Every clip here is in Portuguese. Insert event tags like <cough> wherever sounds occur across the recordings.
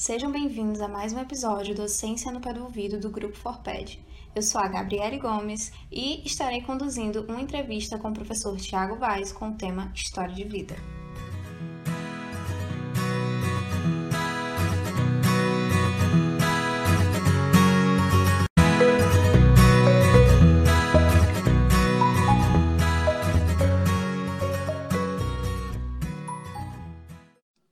sejam bem-vindos a mais um episódio do Ciência no Pé do Ouvido do Grupo Forped. Eu sou a Gabriele Gomes e estarei conduzindo uma entrevista com o professor Tiago Vaz com o tema História de Vida.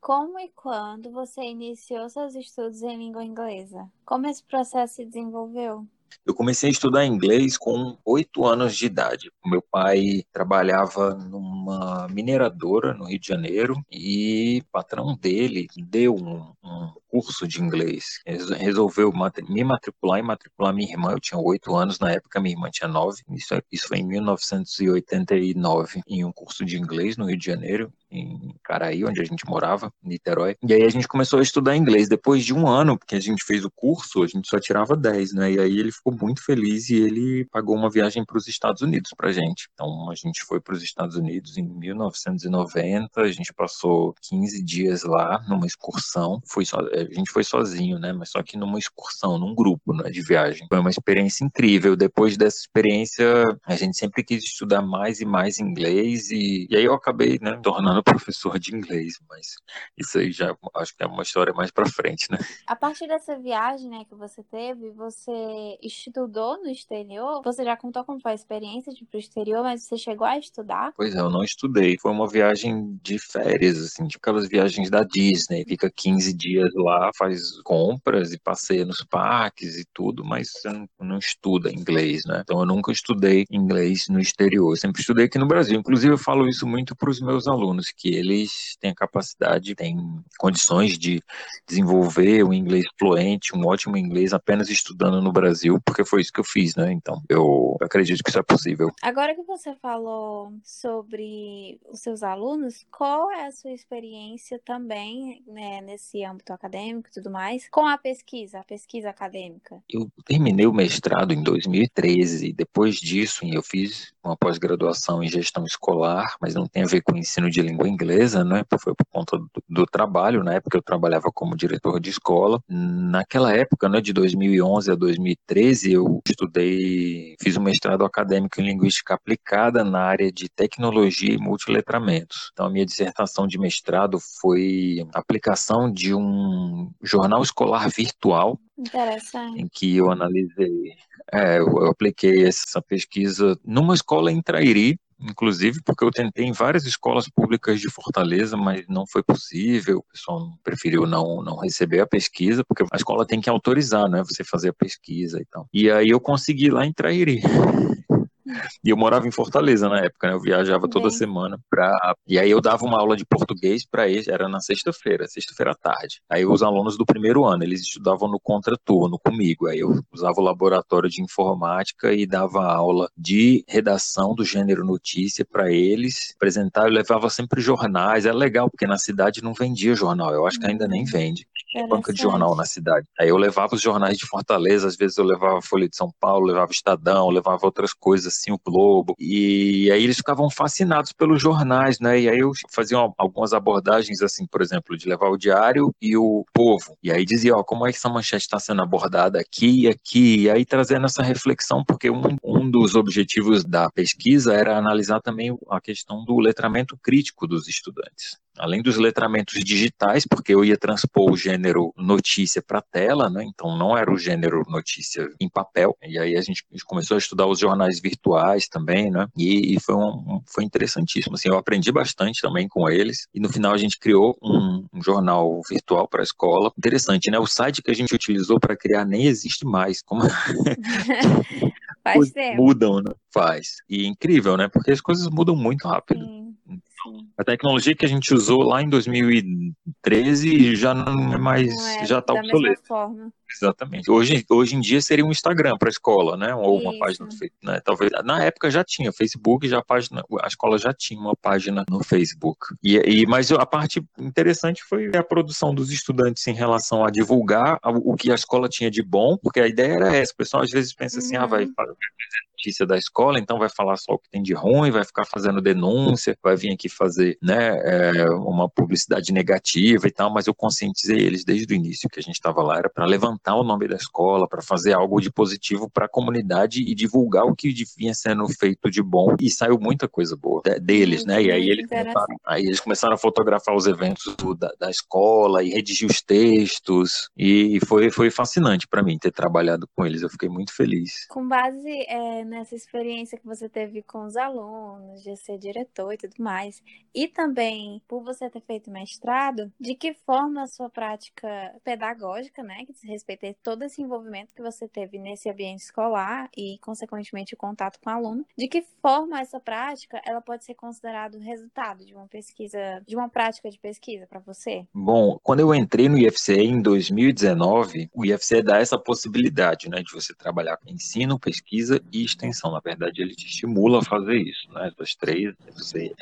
Como e quando você iniciou seus estudos em língua inglesa? Como esse processo se desenvolveu? Eu comecei a estudar inglês com oito anos de idade. Meu pai trabalhava numa mineradora no Rio de Janeiro e o patrão dele deu um, um curso de inglês. Resolveu me matricular e matricular minha irmã. Eu tinha oito anos na época, minha irmã tinha nove. Isso, isso foi em 1989, em um curso de inglês no Rio de Janeiro em Caraí, onde a gente morava, Niterói. E aí a gente começou a estudar inglês. Depois de um ano, porque a gente fez o curso, a gente só tirava 10, né? E aí ele ficou muito feliz e ele pagou uma viagem para os Estados Unidos pra gente. Então a gente foi para os Estados Unidos em 1990, a gente passou 15 dias lá numa excursão. Foi só, a gente foi sozinho, né? Mas só que numa excursão, num grupo, né, de viagem. Foi uma experiência incrível. Depois dessa experiência, a gente sempre quis estudar mais e mais inglês e, e aí eu acabei, né, tornando <laughs> professor de inglês, mas isso aí já acho que é uma história mais para frente, né? A partir dessa viagem, né, que você teve, você estudou no exterior? Você já contou como foi a experiência de ir pro exterior, mas você chegou a estudar? Pois é, eu não estudei. Foi uma viagem de férias, assim, tipo aquelas viagens da Disney. Fica 15 dias lá, faz compras e passeia nos parques e tudo, mas não, não estuda inglês, né? Então eu nunca estudei inglês no exterior. Eu sempre estudei aqui no Brasil. Inclusive eu falo isso muito para os meus alunos que eles têm a capacidade, têm condições de desenvolver um inglês fluente, um ótimo inglês apenas estudando no Brasil, porque foi isso que eu fiz, né? Então, eu acredito que isso é possível. Agora que você falou sobre os seus alunos, qual é a sua experiência também, né, nesse âmbito acadêmico e tudo mais, com a pesquisa, a pesquisa acadêmica? Eu terminei o mestrado em 2013, depois disso eu fiz uma pós-graduação em gestão escolar, mas não tem a ver com ensino de língua inglesa, né? Foi por conta do, do, trabalho, na época eu trabalhava como diretor de escola. Naquela época, né, de 2011 a 2013, eu estudei, fiz um mestrado acadêmico em linguística aplicada na área de tecnologia e multiletramentos. Então, a minha dissertação de mestrado foi aplicação de um jornal escolar virtual em que eu analisei, é, eu apliquei essa pesquisa numa escola em Trairi, inclusive porque eu tentei em várias escolas públicas de Fortaleza, mas não foi possível, o pessoal preferiu não, não receber a pesquisa, porque a escola tem que autorizar, né, você fazer a pesquisa e tal. E aí eu consegui lá em Trairi. E eu morava em Fortaleza na época, né? Eu viajava toda semana pra. E aí eu dava uma aula de português para eles, era na sexta-feira, sexta-feira à tarde. Aí os alunos do primeiro ano, eles estudavam no contraturno comigo. Aí eu usava o laboratório de informática e dava aula de redação do gênero notícia para eles, apresentar, eu levava sempre jornais. É legal, porque na cidade não vendia jornal, eu acho que ainda nem vende banca de jornal na cidade. Aí eu levava os jornais de Fortaleza, às vezes eu levava a Folha de São Paulo, levava Estadão, levava outras coisas assim, o Globo. E aí eles ficavam fascinados pelos jornais, né? E aí eu fazia algumas abordagens assim, por exemplo, de levar o Diário e o Povo. E aí dizia, ó, como é que essa manchete está sendo abordada aqui e aqui. E aí trazendo essa reflexão, porque um, um dos objetivos da pesquisa era analisar também a questão do letramento crítico dos estudantes além dos letramentos digitais, porque eu ia transpor o gênero notícia para tela, né? Então não era o gênero notícia em papel. E aí a gente começou a estudar os jornais virtuais também, né? E, e foi, um, foi interessantíssimo. Assim, eu aprendi bastante também com eles. E no final a gente criou um, um jornal virtual para a escola. Interessante, né? O site que a gente utilizou para criar nem existe mais. Como... <laughs> Faz tempo. Mudam, né? Faz. E incrível, né? Porque as coisas mudam muito rápido. Sim. A tecnologia que a gente usou lá em 2013 já não é mais, não é, já está obsoleta. Exatamente. Hoje, hoje em dia seria um Instagram para a escola, né? Ou uma Isso. página do Facebook. Né? Talvez na época já tinha Facebook, já a página, a escola já tinha uma página no Facebook. E, e mas a parte interessante foi a produção dos estudantes em relação a divulgar o que a escola tinha de bom, porque a ideia era essa. O pessoal às vezes pensa assim, uhum. ah, vai uhum. fazer notícia da escola, então vai falar só o que tem de ruim, vai ficar fazendo denúncia, vai vir aqui fazer né, é, uma publicidade negativa e tal, mas eu conscientizei eles desde o início que a gente estava lá, era para levantar o nome da escola, para fazer algo de positivo para a comunidade e divulgar o que vinha sendo feito de bom, e saiu muita coisa boa deles, né? E aí eles começaram, aí eles começaram a fotografar os eventos do, da, da, escola e redigir os textos, e foi, foi fascinante para mim ter trabalhado com eles, eu fiquei muito feliz. Com base é, nessa experiência que você teve com os alunos, de ser diretor e tudo mais, e também por você ter feito mestrado, de que forma a sua prática pedagógica, né, que diz respeito a todo esse envolvimento que você teve nesse ambiente escolar e, consequentemente, o contato com o aluno, de que forma essa prática ela pode ser considerada o resultado de uma pesquisa, de uma prática de pesquisa para você? Bom, quando eu entrei no IFCE em 2019, o IFCE dá essa possibilidade, né, de você trabalhar com ensino, pesquisa e extensão. Na verdade, ele te estimula a fazer isso, né? Essas três, você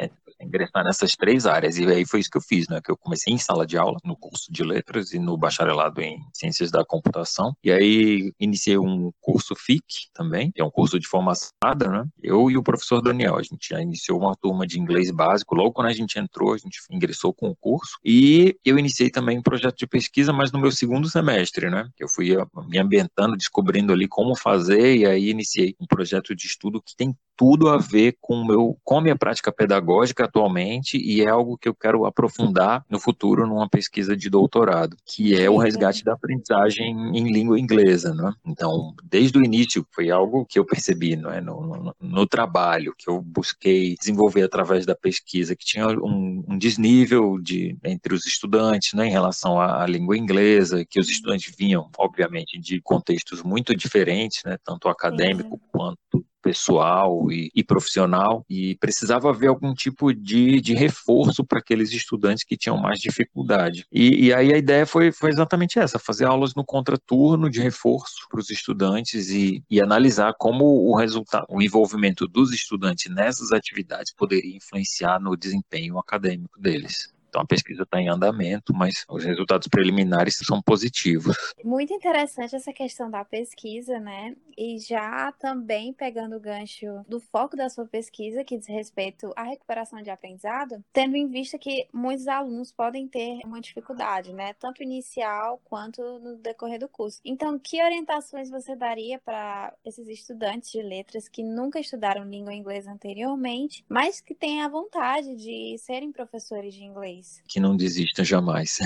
ingressar nessas três áreas. E aí foi isso que eu fiz, né? Que eu comecei em sala de aula, no curso de letras e no bacharelado em ciências da computação. E aí iniciei um curso FIC também, que é um curso de formação, né? Eu e o professor Daniel, a gente já iniciou uma turma de inglês básico. Logo quando a gente entrou, a gente ingressou com o curso. E eu iniciei também um projeto de pesquisa, mas no meu segundo semestre, né? Eu fui me ambientando, descobrindo ali como fazer, e aí iniciei um projeto de estudo que tem tudo a ver com, meu, com a minha prática pedagógica atualmente e é algo que eu quero aprofundar no futuro numa pesquisa de doutorado, que é o resgate da aprendizagem em língua inglesa. Né? Então, desde o início, foi algo que eu percebi não é? no, no, no trabalho, que eu busquei desenvolver através da pesquisa, que tinha um, um desnível de, entre os estudantes né, em relação à, à língua inglesa, que os estudantes vinham, obviamente, de contextos muito diferentes, né, tanto acadêmico quanto pessoal e, e, profissional e precisava haver algum tipo de, de reforço para aqueles estudantes que tinham mais dificuldade. E, e, aí a ideia foi, foi exatamente essa, fazer aulas no contraturno de reforço para os estudantes e, e analisar como o resultado, o envolvimento dos estudantes nessas atividades poderia influenciar no desempenho acadêmico deles. Então a pesquisa está em andamento, mas os resultados preliminares são positivos. Muito interessante essa questão da pesquisa, né? E já também pegando o gancho do foco da sua pesquisa, que diz respeito à recuperação de aprendizado, tendo em vista que muitos alunos podem ter uma dificuldade, né? Tanto inicial quanto no decorrer do curso. Então, que orientações você daria para esses estudantes de letras que nunca estudaram língua inglesa anteriormente, mas que têm a vontade de serem professores de inglês? Que não desistam jamais.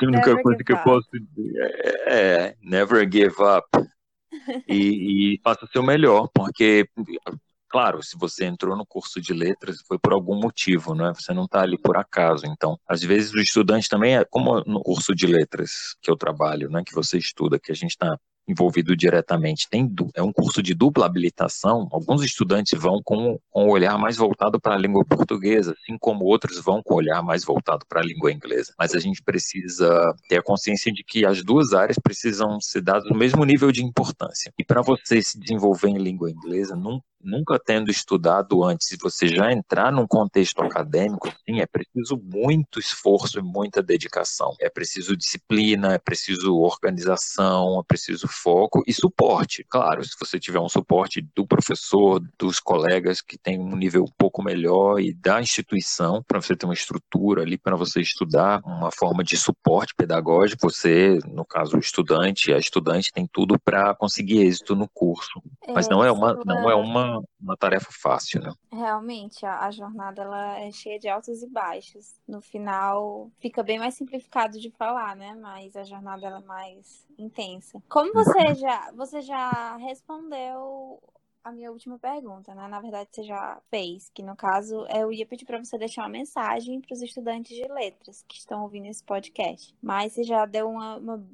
a única coisa que eu posso dizer é, é never give up. E, e faça o seu melhor, porque claro, se você entrou no curso de letras, foi por algum motivo, né? Você não está ali por acaso. Então, às vezes o estudante também é como no curso de letras que eu trabalho, né? Que você estuda, que a gente está envolvido diretamente tem é um curso de dupla habilitação, alguns estudantes vão com, com um olhar mais voltado para a língua portuguesa, assim como outros vão com um olhar mais voltado para a língua inglesa. Mas a gente precisa ter a consciência de que as duas áreas precisam ser dadas no mesmo nível de importância. E para você se desenvolver em língua inglesa, não nunca tendo estudado antes, se você já entrar num contexto acadêmico, sim, é preciso muito esforço e muita dedicação. É preciso disciplina, é preciso organização, é preciso foco e suporte. Claro, se você tiver um suporte do professor, dos colegas que tem um nível um pouco melhor e da instituição, para você ter uma estrutura ali para você estudar, uma forma de suporte pedagógico, você, no caso, o estudante, a estudante tem tudo para conseguir êxito no curso. Mas não é uma, não é uma uma, tarefa fácil, né? Realmente, a, a, jornada ela é cheia de altos e baixos. No final, fica bem mais simplificado de falar, né? Mas a jornada ela é mais intensa. Como você já, você já respondeu a minha última pergunta, né? Na verdade, você já fez, que no caso eu ia pedir para você deixar uma mensagem para os estudantes de letras que estão ouvindo esse podcast. Mas você já deu uma, uma,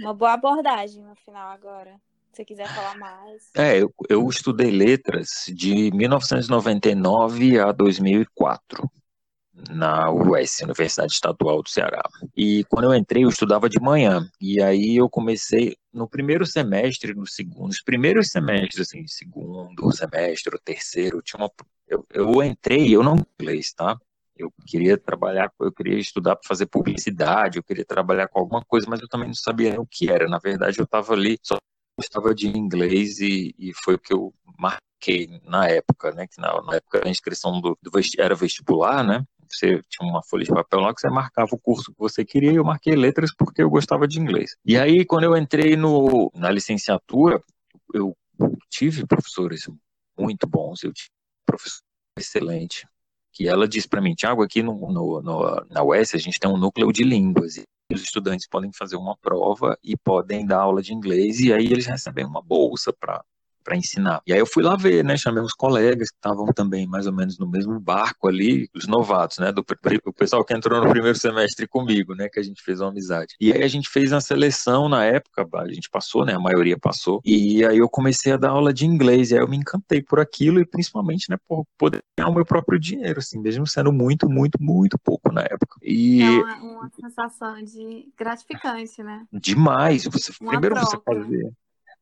uma boa abordagem no final agora você quiser falar mais. É, eu, eu estudei letras de 1999 a 2004. na UES, Universidade Estadual do Ceará. E quando eu entrei, eu estudava de manhã. E aí eu comecei no primeiro semestre, no segundo, os primeiros semestres, assim, segundo semestre, terceiro, tinha uma, eu, eu entrei, eu não inglês, tá? Eu queria trabalhar, eu queria estudar para fazer publicidade, eu queria trabalhar com alguma coisa, mas eu também não sabia o que era. Na verdade, eu estava ali, só gostava de inglês e, e foi o que eu marquei na época, né? Que na, na época a inscrição do, do era vestibular, né? Você tinha uma folha de papel lá que você marcava o curso que você queria e eu marquei letras porque eu gostava de inglês. E aí, quando eu entrei no, na licenciatura, eu tive professores muito bons, eu tive professor excelente, que ela disse para mim, Tiago, aqui no, no, no, na UES a gente tem um núcleo de línguas, e os estudantes podem fazer uma prova e podem dar aula de inglês, e aí eles recebem uma bolsa para para ensinar. E aí eu fui lá ver, né? Chamei uns colegas que estavam também mais ou menos no mesmo barco ali, os novatos, né? Do o pessoal que entrou no primeiro semestre comigo, né? Que a gente fez uma amizade. E aí a gente fez a seleção na época, a gente passou, né? A maioria passou. E aí eu comecei a dar aula de inglês. E aí eu me encantei por aquilo e principalmente, né? Por poder ganhar o meu próprio dinheiro, assim, mesmo sendo muito, muito, muito pouco na época. E é uma, uma sensação de gratificante, né? Demais. Você uma primeiro troca. você fazer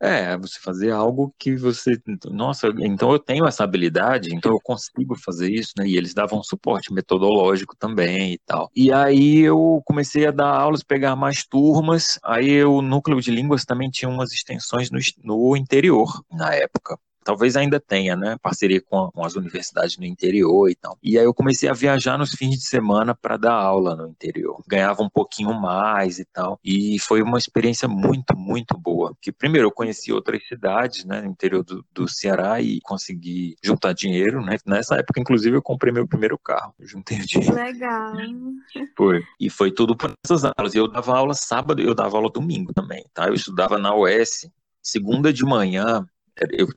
é, você fazer algo que você, nossa, então eu tenho essa habilidade, então eu consigo fazer isso, né? E eles davam suporte metodológico também e tal. E aí eu comecei a dar aulas, pegar mais turmas, aí o núcleo de línguas também tinha umas extensões no, no interior na época talvez ainda tenha, né, parceria com, com, as universidades no interior e tal. E aí eu comecei a viajar nos fins de semana para dar aula no interior. Ganhava um pouquinho mais e tal. E foi uma experiência muito, muito boa. Que primeiro eu conheci outras cidades, né, no interior do, do Ceará e consegui juntar dinheiro, né? Nessa época, inclusive, eu comprei meu primeiro carro. Eu juntei dinheiro. Legal. <laughs> Foi. E foi tudo por essas aulas. E eu dava aula sábado, eu dava aula domingo também, tá? Eu estudava na UES, segunda de manhã, eu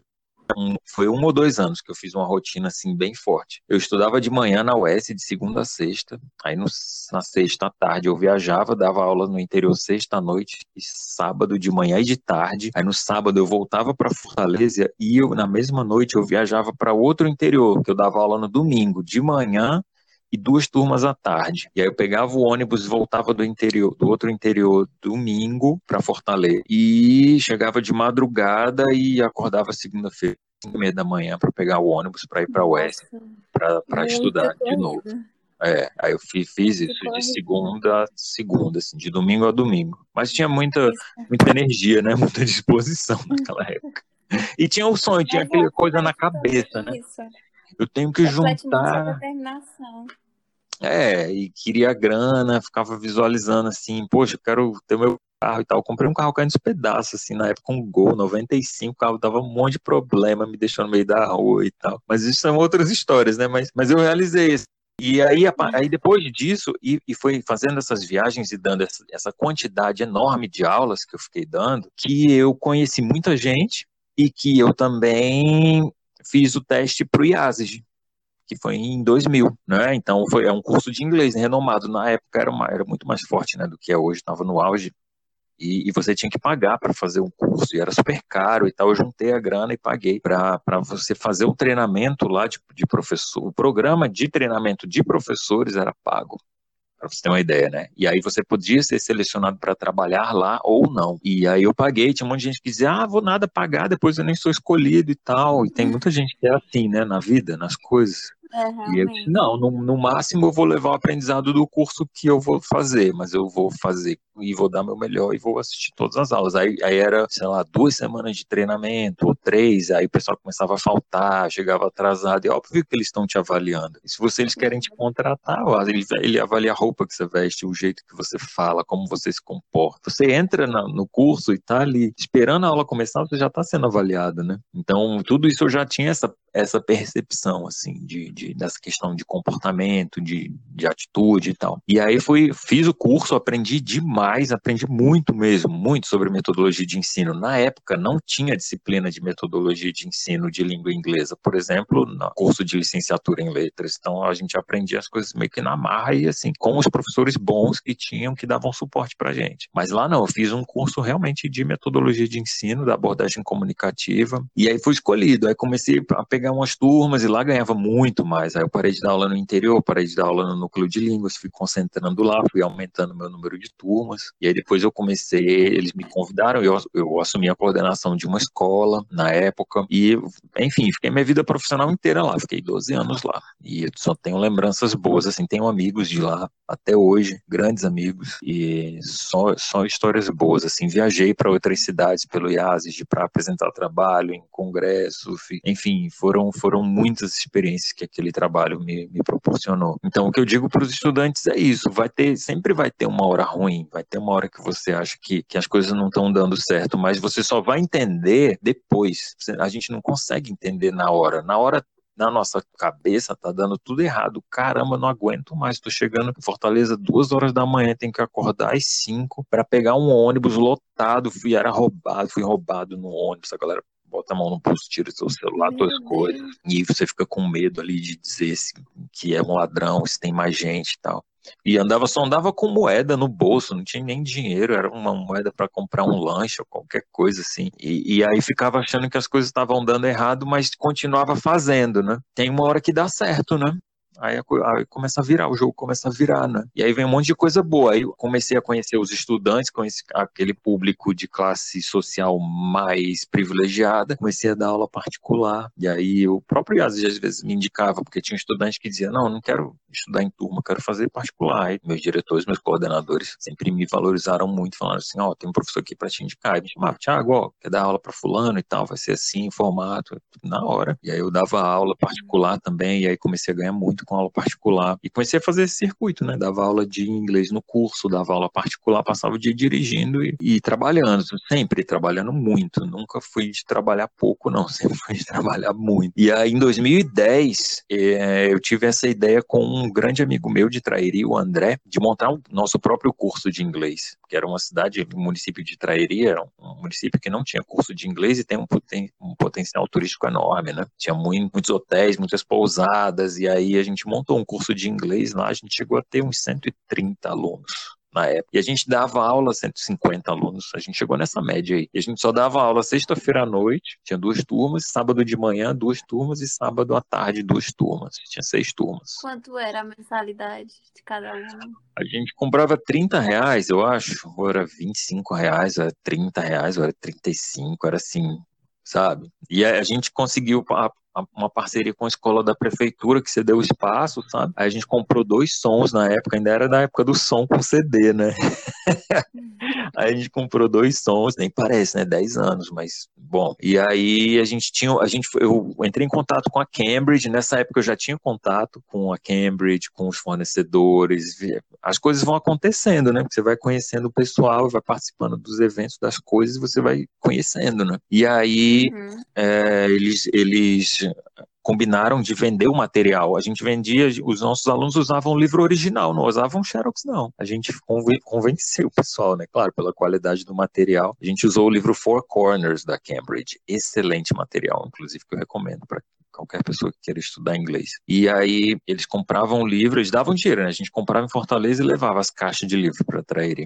um, foi um ou dois anos que eu fiz uma rotina assim bem forte. Eu estudava de manhã na UES de segunda a sexta, aí no, na sexta à tarde eu viajava, dava aula no interior sexta à noite e sábado de manhã e de tarde. Aí no sábado eu voltava para Fortaleza e eu, na mesma noite eu viajava para outro interior, que eu dava aula no domingo de manhã e duas turmas à tarde. E aí eu pegava o ônibus e voltava do interior, do outro interior domingo para Fortaleza. E chegava de madrugada e acordava segunda-feira, cinco e meia da manhã para pegar o ônibus para ir para o Oeste para estudar de novo. É, aí eu fiz, fiz isso de segunda a segunda, assim, de domingo a domingo. Mas tinha muita, muita energia, né? <laughs> Muita disposição naquela época. E tinha o sonho, tinha aquela coisa na cabeça, né? Eu tenho que juntar. É, e queria grana, ficava visualizando assim, poxa, eu quero ter meu carro e tal. Comprei um carro caindo nos pedaços, assim, na época um Gol 95, o carro dava um monte de problema, me deixou no meio da rua e tal. Mas isso são outras histórias, né? Mas, mas eu realizei isso. E aí, aí depois disso, e, e foi fazendo essas viagens e dando essa, essa quantidade enorme de aulas que eu fiquei dando, que eu conheci muita gente e que eu também fiz o teste para o IASIG, que foi em 2000, né? Então foi é um curso de inglês renomado na época era, uma, era muito mais forte, né, do que é hoje, estava no auge. E, e, você tinha que pagar para fazer um curso, e era super caro e tal. Eu juntei a grana e paguei para você fazer o treinamento lá de, de professor. O programa de treinamento de professores era pago para você ter uma ideia, né? E aí você podia ser selecionado para trabalhar lá ou não. E aí eu paguei, tinha um monte de gente que dizia, ah, vou nada pagar, depois eu nem sou escolhido e tal. E tem muita gente que é assim, né, na vida, nas coisas. É, e eu disse, não, no, no, máximo eu vou levar o aprendizado do curso que eu vou fazer, mas eu vou fazer e vou dar meu melhor e vou assistir todas as aulas. Aí, aí era, sei lá, duas semanas de treinamento, ou três, aí o pessoal começava a faltar, chegava atrasado, e óbvio que eles estão te avaliando. E se você, eles querem te contratar, ele, ele avalia a roupa que você veste, o jeito que você fala, como você se comporta. Você entra na, no curso e tá ali esperando a aula começar, você já está sendo avaliado, né? Então, tudo isso eu já tinha essa, essa percepção, assim, de, de de, dessa questão de comportamento, de, de atitude e tal. E aí fui, fiz o curso, aprendi demais, aprendi muito mesmo, muito sobre metodologia de ensino. Na época não tinha disciplina de metodologia de ensino de língua inglesa, por exemplo, no curso de licenciatura em letras. Então a gente aprendia as coisas meio que na marra e assim, com os professores bons que tinham, que davam suporte pra gente. Mas lá não, eu fiz um curso realmente de metodologia de ensino, da abordagem comunicativa, e aí fui escolhido. Aí comecei a pegar umas turmas e lá ganhava muito mais. Aí eu parei de dar aula no interior, parei de dar aula no núcleo de línguas, fui concentrando lá, fui aumentando meu número de turmas. E aí depois eu comecei, eles me convidaram, eu, eu assumi a coordenação de uma escola na época. E, enfim, fiquei minha vida profissional inteira lá, fiquei 12 anos lá. E só tenho lembranças boas, assim, tenho amigos de lá até hoje, grandes amigos, e só, só histórias boas, assim, viajei para outras cidades pelo IASIS para apresentar trabalho em congresso, enfim, foram, foram muitas experiências que aquele trabalho me, me proporcionou. Então, o que eu digo para os estudantes é isso, vai ter, sempre vai ter uma hora ruim, vai ter uma hora que você acha que, que as coisas não estão dando certo, mas você só vai entender depois, a gente não consegue entender na hora, na hora na nossa cabeça tá dando tudo errado. Caramba, não aguento mais. Tô chegando em Fortaleza duas horas da manhã, tenho que acordar às cinco para pegar um ônibus lotado. Fui, era roubado, fui roubado no ônibus. A galera bota a mão no pulso, tira seu celular, suas coisas. E você fica com medo ali de dizer que é um ladrão, se tem mais gente e tal. E andava, só andava com moeda no bolso, não tinha nem dinheiro, era uma moeda para comprar um lanche ou qualquer coisa assim. E, e, aí ficava achando que as coisas estavam dando errado, mas continuava fazendo, né? Tem uma hora que dá certo, né? Aí, aí, começa a virar, o jogo começa a virar, né? E aí vem um monte de coisa boa. Aí eu comecei a conhecer os estudantes, conheci aquele público de classe social mais privilegiada, comecei a dar aula particular. E aí o próprio IAS às vezes me indicava, porque tinha um estudante que dizia: Não, não quero estudar em turma, quero fazer particular. Aí meus diretores, meus coordenadores sempre me valorizaram muito, falando assim: Ó, oh, tem um professor aqui para te indicar. E me chamava, Tiago, ó, quer dar aula para Fulano e tal, vai ser assim, formato, na hora. E aí eu dava aula particular também, e aí comecei a ganhar muito com aula particular. E comecei a fazer esse circuito, né? Dava aula de inglês no curso, dava aula particular, passava o dia dirigindo e, e trabalhando, sempre trabalhando muito. Nunca fui de trabalhar pouco, não, <laughs> sempre fui de trabalhar muito. E aí, em 2010, é, eu tive essa ideia com um grande amigo meu de Trairi, o André, de montar o nosso próprio curso de inglês, que era uma cidade, um município de Trairi, era um município que não tinha curso de inglês e tem um, um potencial turístico enorme, né? Tinha muito, muitos hotéis, muitas pousadas, e aí a gente gente montou um curso de inglês lá, a gente chegou a ter uns 130 alunos na época. E a gente dava aula 150 alunos. A gente chegou nessa média aí. E a gente só dava aula sexta-feira à noite, tinha duas turmas, sábado de manhã, duas turmas, e sábado à tarde, duas turmas. Tinha seis turmas. Quanto era a mensalidade de cada aluno? A gente comprava 30 reais, eu acho. Ou era 25 reais, ou era 30 reais, ou era 35, era assim, sabe? E a gente conseguiu uma parceria com a escola da prefeitura que cedeu espaço, sabe? Aí a gente comprou dois sons na época, ainda era da época do som com CD, né? <laughs> aí a gente comprou dois sons, nem parece, né? 10 anos, mas bom. E aí a gente tinha, a gente, eu entrei em contato com a Cambridge, nessa época eu já tinha contato com a Cambridge, com os fornecedores, as coisas vão acontecendo, né? Você vai conhecendo o pessoal, vai participando dos eventos, das coisas, você vai conhecendo, né? E aí uhum. é, eles, eles combinaram de vender o material. A gente vendia, os nossos alunos usavam o livro original, não usavam Xerox, não. A gente convenceu o pessoal, né? Claro, pela qualidade do material. A gente usou o livro Four Corners da Cambridge. Excelente material, inclusive, que eu recomendo para qualquer pessoa que queira estudar inglês. E aí eles compravam o livro, eles davam dinheiro, né? A gente comprava em Fortaleza e levava as caixas de livro para traírem.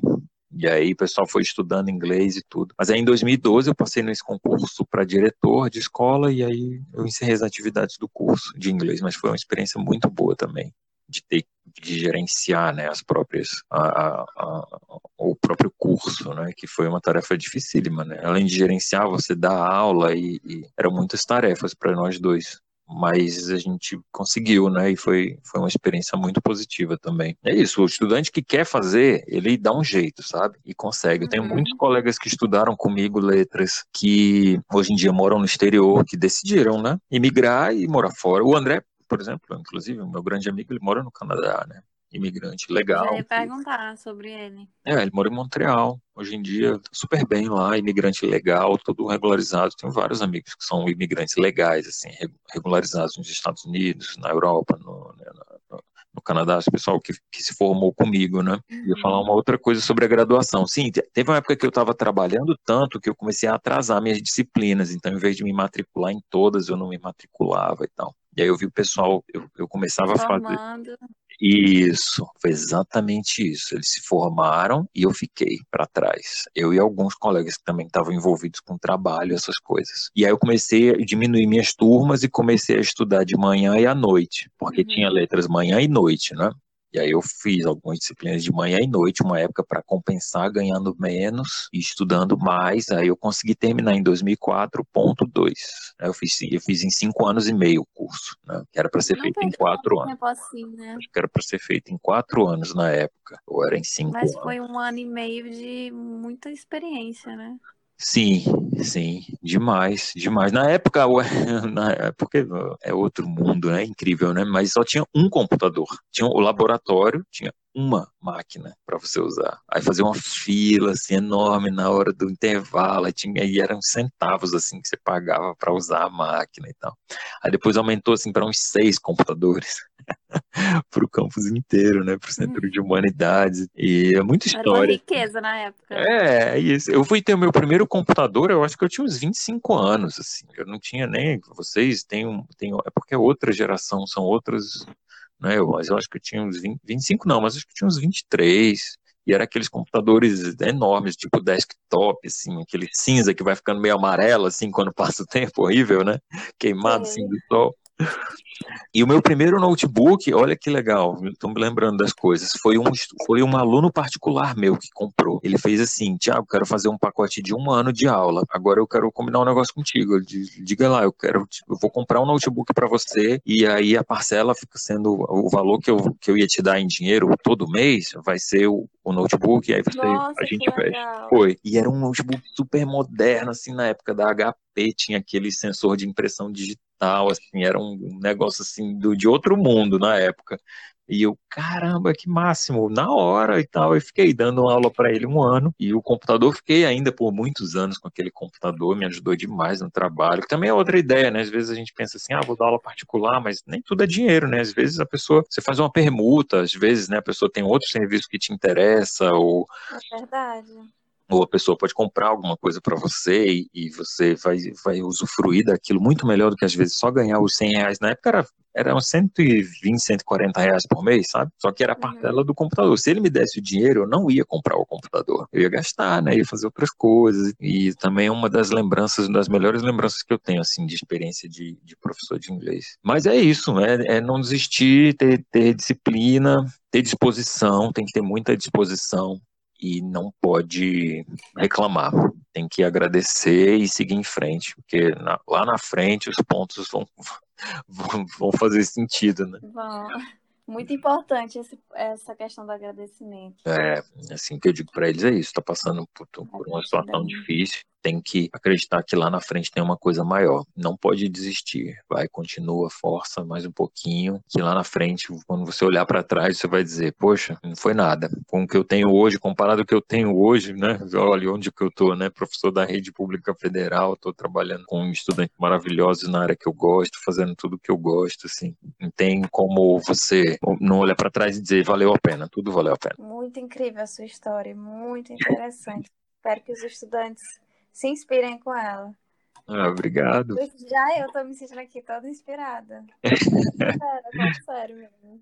E aí o pessoal foi estudando inglês e tudo. Mas aí em 2012 eu passei nesse concurso para diretor de escola e aí eu encerrei as atividades do curso de inglês, mas foi uma experiência muito boa também de ter de gerenciar né, as próprias a, a, a, o próprio curso, né, que foi uma tarefa dificílima, né? Além de gerenciar, você dá aula e, e eram muitas tarefas para nós dois mas a gente conseguiu, né? E foi, foi uma experiência muito positiva também. É isso, o estudante que quer fazer, ele dá um jeito, sabe? E consegue. Eu tenho uhum. muitos colegas que estudaram comigo letras, que hoje em dia moram no exterior, que decidiram, né? Imigrar e morar fora. O André, por exemplo, inclusive, meu grande amigo, ele mora no Canadá, né? Imigrante legal. Eu ia perguntar sobre ele. É, ele mora em Montreal. Hoje em dia, tá super bem lá, imigrante legal, todo regularizado. Tenho vários amigos que são imigrantes legais, assim, regularizados nos Estados Unidos, na Europa, no, né, no, no Canadá, esse pessoal que, que se formou comigo, né? Uhum. Ia falar uma outra coisa sobre a graduação. Sim, teve uma época que eu estava trabalhando tanto que eu comecei a atrasar minhas disciplinas, então, em vez de me matricular em todas, eu não me matriculava e tal. E aí eu vi o pessoal, eu, eu começava a fazer. Isso, foi exatamente isso. Eles se formaram e eu fiquei para trás. Eu e alguns colegas que também estavam envolvidos com trabalho, essas coisas. E aí eu comecei a diminuir minhas turmas e comecei a estudar de manhã e à noite, porque uhum. tinha letras manhã e noite, né? E aí eu fiz algumas disciplinas de manhã e noite, uma época para compensar ganhando menos e estudando mais. Aí eu consegui terminar em 2004.2. Eu fiz, eu fiz em cinco anos e meio o curso, né? Que era para ser Não feito em quatro anos. Assim, né? Acho que era para ser feito em quatro anos na época. Ou era em cinco Mas anos. foi um ano e meio de muita experiência, né? Sim, sim, demais, demais. Na época, <laughs> na, é porque é outro mundo, né? Incrível, né? Mas só tinha um computador. Tinha o laboratório, tinha uma máquina para você usar. Aí fazia uma fila assim enorme na hora do intervalo, tinha e eram centavos assim que você pagava para usar a máquina e tal. Aí depois aumentou assim para uns seis computadores <laughs> para o campus inteiro, né, para o Centro de Humanidades e é muita história. Era uma riqueza na época. É, é, isso. Eu fui ter o meu primeiro computador, eu acho que eu tinha uns 25 anos assim. Eu não tinha nem vocês têm um, têm, é porque é outra geração, são outras né? Eu, mas eu acho que eu tinha uns 20, 25, não, mas acho que eu tinha uns 23. E era aqueles computadores enormes, tipo desktop, assim, aquele cinza que vai ficando meio amarelo, assim, quando passa o tempo, horrível, né? Queimado, assim, do sol. E o meu primeiro notebook, olha que legal, estou me lembrando das coisas, foi um, foi um aluno particular meu que comprou. Ele fez assim, Tiago, quero fazer um pacote de um ano de aula, agora eu quero combinar um negócio contigo, diga lá, eu quero, eu vou comprar um notebook para você. E aí a parcela fica sendo, o valor que eu, que eu ia te dar em dinheiro todo mês vai ser o, o notebook, e aí você, Nossa, a gente fecha. Foi. E era um notebook super moderno, assim, na época da HP, tinha aquele sensor de impressão digital, assim, era um negócio, assim, do, de outro mundo na época. E eu, caramba, que máximo, na hora e tal. Eu fiquei dando aula para ele um ano. E o computador, fiquei ainda por muitos anos com aquele computador, me ajudou demais no trabalho. Também é outra ideia, né? Às vezes a gente pensa assim, ah, vou dar aula particular, mas nem tudo é dinheiro, né? Às vezes a pessoa, você faz uma permuta, às vezes, né, a pessoa tem outro serviço que te interessa, ou. É verdade ou a pessoa pode comprar alguma coisa para você e, e, você vai, vai usufruir daquilo muito melhor do que às vezes só ganhar os 100 reais. Na época era, eram 120, 140 reais por mês, sabe? Só que era a parcela do computador. Se ele me desse o dinheiro, eu não ia comprar o computador. Eu ia gastar, né? Ia fazer outras coisas. E também é uma das lembranças, uma das melhores lembranças que eu tenho, assim, de experiência de, de professor de inglês. Mas é isso, né? É não desistir, ter, ter disciplina, ter disposição, tem que ter muita disposição e não pode reclamar. Tem que agradecer e seguir em frente, porque na, lá na frente os pontos vão, <laughs> vão, vão fazer sentido, né? Bom, muito importante esse, essa questão do agradecimento. É, assim que eu digo para eles é isso, está passando por, por uma situação difícil, tem que acreditar que lá na frente tem uma coisa maior. Não pode desistir. Vai, continua, força mais um pouquinho, que lá na frente, quando você olhar para trás, você vai dizer, poxa, não foi nada. Com o que eu tenho hoje, comparado ao que eu tenho hoje, né? Olha onde que eu tô, né? Professor da rede pública federal, estou trabalhando com estudantes maravilhosos na área que eu gosto, fazendo tudo que eu gosto, assim. Não tem como você não olhar para trás e dizer, valeu a pena, tudo valeu a pena. Muito incrível a sua história, muito interessante. Espero que os estudantes se inspirem com ela. Ah, obrigado. Já eu tô me sentindo aqui toda inspirada. <laughs> sério, sério mesmo.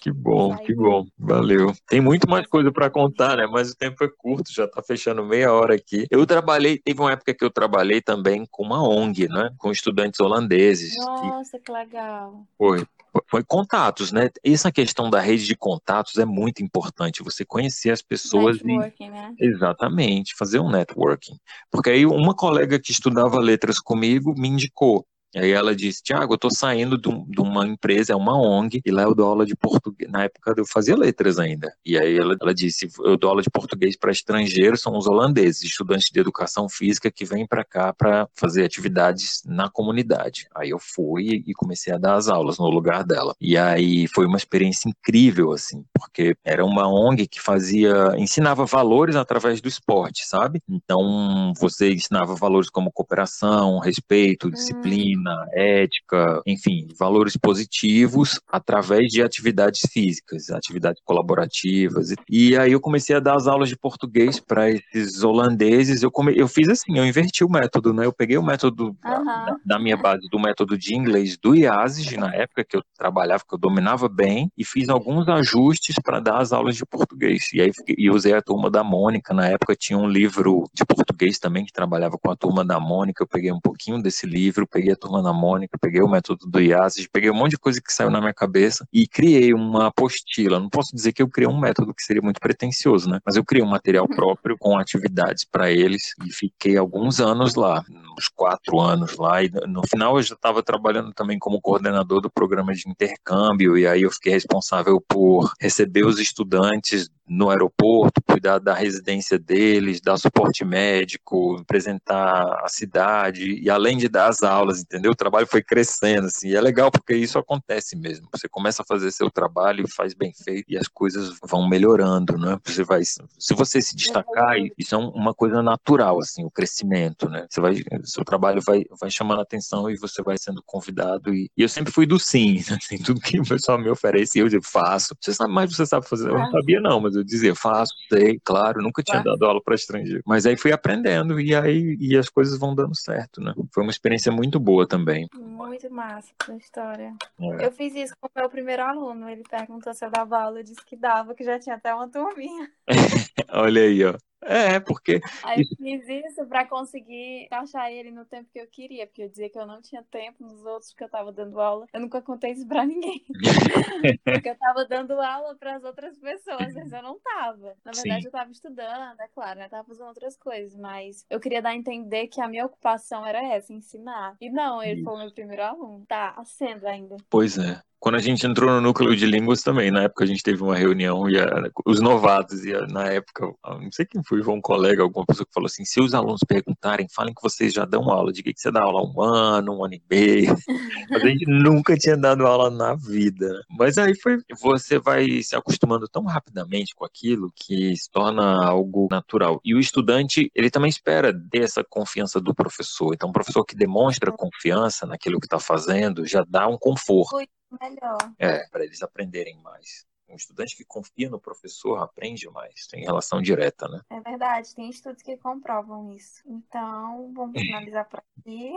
Que bom, que bom. Valeu. Tem muito mais coisa para contar, né? Mas o tempo é curto, já tá fechando meia hora aqui. Eu trabalhei, teve uma época que eu trabalhei também com uma ONG, né? Com estudantes holandeses. Nossa, que, que legal. Foi foi contatos, né? Essa questão da rede de contatos é muito importante. Você conhecer as pessoas networking, e... né? exatamente fazer um networking. Porque aí uma colega que estudava letras comigo me indicou. Aí ela disse, Tiago, eu tô saindo de, uma empresa, é uma ONG, e lá eu dou aula de português. Na época eu fazia letras ainda. E aí ela, ela disse, eu dou aula de português para estrangeiros, são os holandeses, estudantes de educação física que vêm para cá para fazer atividades na comunidade. Aí eu fui e comecei a dar as aulas no lugar dela. E aí foi uma experiência incrível, assim, porque era uma ONG que fazia, ensinava valores através do esporte, sabe? Então você ensinava valores como cooperação, respeito, disciplina, humana, ética, enfim, valores positivos através de atividades físicas, atividades colaborativas. E aí eu comecei a dar as aulas de português para esses holandeses. Eu, come... eu fiz assim, eu inverti o método, né? Eu peguei o método uhum. da, da, minha base do método de inglês do IASIS, na época que eu trabalhava, que eu dominava bem, e fiz alguns ajustes para dar as aulas de português. E aí e usei a turma da Mônica, na época tinha um livro de português também que trabalhava com a turma da Mônica, eu peguei um pouquinho desse livro, peguei a turma da Mônica, peguei o método do IASIS, peguei um monte de coisa que saiu na minha cabeça e criei uma apostila. Não posso dizer que eu criei um método que seria muito pretencioso, né? Mas eu criei um material próprio com atividades para eles e fiquei alguns anos lá, uns quatro anos lá. E no final eu já estava trabalhando também como coordenador do programa de intercâmbio e aí eu fiquei responsável por receber os estudantes no aeroporto, cuidar da residência deles, dar suporte médico, apresentar a cidade e além de dar as aulas, entendeu? O trabalho foi crescendo assim. E é legal porque isso acontece mesmo. Você começa a fazer seu trabalho faz bem feito e as coisas vão melhorando, né? Você vai se você se destacar, isso é uma coisa natural assim, o crescimento, né? Você vai seu trabalho vai vai chamando a atenção e você vai sendo convidado e, e eu sempre fui do sim, <laughs> assim, tudo que o pessoal me oferece, eu faço. Você sabe mais, você sabe fazer. Eu não sabia não, mas eu dizia, faço, sei, claro, nunca tinha dado aula para estrangeiro. Mas aí fui aprendendo e aí e as coisas vão dando certo, né? Foi uma experiência muito boa também. Muito massa a história. É. Eu fiz isso com o meu primeiro aluno. Ele perguntou se eu dava aula, eu disse que dava, que já tinha até uma turminha. <laughs> Olha aí, ó. É, porque. Aí eu fiz isso para conseguir achar ele no tempo que eu queria, porque eu dizia que eu não tinha tempo nos outros que eu tava dando aula. Eu nunca contei isso pra ninguém. <laughs> porque eu tava dando aula para as outras pessoas, mas eu não tava. Na verdade, Sim. eu tava estudando, é claro, né? Tava fazendo outras coisas, mas eu queria dar a entender que a minha ocupação era essa, ensinar. E não, ele isso. foi o meu primeiro aluno. Tá sendo ainda. Pois é quando a gente entrou no núcleo de línguas também, na época a gente teve uma reunião e a, os novatos, e a, na época, não sei quem foi, um colega, alguma pessoa que falou assim: se os alunos perguntarem, falem que vocês já dão aula. Diga que você dá aula um ano, um ano e meio. <laughs> Mas a gente nunca tinha dado aula na vida. Mas aí foi, você vai se acostumando tão rapidamente com aquilo que se torna algo natural. E o estudante, ele também espera ter essa confiança do professor. Então, o professor que demonstra confiança naquilo que está fazendo já dá um conforto melhor. É, para eles aprenderem mais. Um estudante que confia no professor aprende mais, tem relação direta, né? É verdade, tem estudos que comprovam isso. Então, vamos <laughs> finalizar por aqui.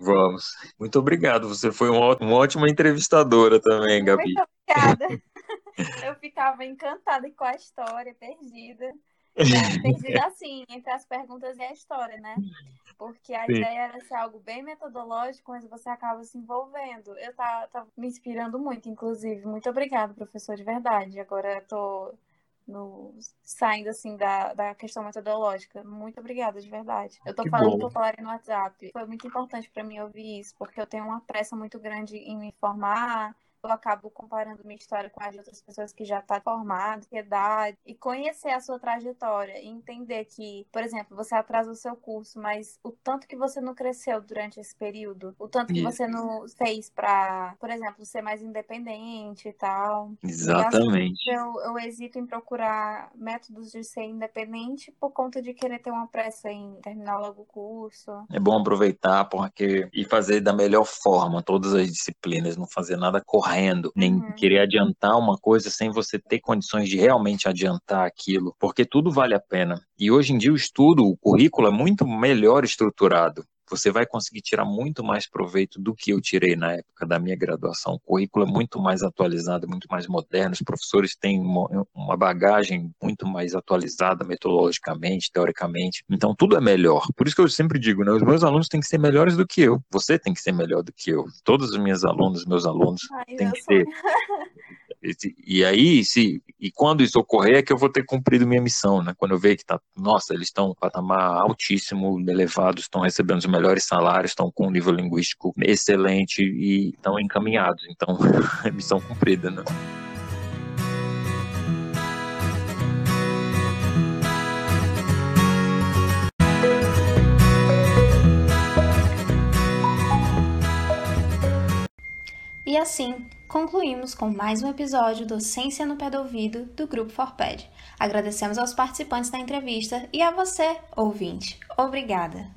Vamos. Muito obrigado, você foi uma, uma ótima entrevistadora também, Gabi. Muito obrigada. <laughs> Eu ficava encantada com a história, perdida. <laughs> Perdida assim, entre as perguntas e a história, né? Porque a Sim. ideia era ser algo bem metodológico, mas você acaba se envolvendo. Eu tava, tava me inspirando muito, inclusive. Muito obrigada, professor, de verdade. Agora eu tô no, saindo assim da, da questão metodológica. Muito obrigada, de verdade. Eu tô que falando bom. popular no WhatsApp. Foi muito importante para mim ouvir isso, porque eu tenho uma pressa muito grande em me informar, eu acabo comparando minha história com as de outras pessoas que já estão tá formadas, idade, e conhecer a sua trajetória e entender que, por exemplo, você atrasa o seu curso, mas o tanto que você não cresceu durante esse período, o tanto que Isso. você não fez para, por exemplo, ser mais independente e tal. Exatamente. E eu, eu hesito em procurar métodos de ser independente por conta de querer ter uma pressa em terminar logo o curso. É bom aproveitar porque e fazer da melhor forma todas as disciplinas, não fazer nada correto correndo, nem uhum. querer adiantar uma coisa sem você ter condições de realmente adiantar aquilo, porque tudo vale a pena. E hoje em dia o estudo, o currículo é muito melhor estruturado você vai conseguir tirar muito mais proveito do que eu tirei na época da minha graduação. O currículo é muito mais atualizado, muito mais moderno, os professores têm uma bagagem muito mais atualizada metodologicamente, teoricamente. Então tudo é melhor. Por isso que eu sempre digo, né, os meus alunos têm que ser melhores do que eu. Você tem que ser melhor do que eu. Todos os meus alunos, meus alunos Ai, têm que ser <laughs> E aí, se, e quando isso ocorrer, é que eu vou ter cumprido minha missão, né? Quando eu ver que tá, nossa, eles estão patamar altíssimo, elevado, estão recebendo os melhores salários, estão com um nível linguístico excelente e estão encaminhados. Então, <laughs> missão cumprida, né? E assim, concluímos com mais um episódio do Ciência no Pé do Ouvido do Grupo Forped. Agradecemos aos participantes da entrevista e a você, ouvinte. Obrigada!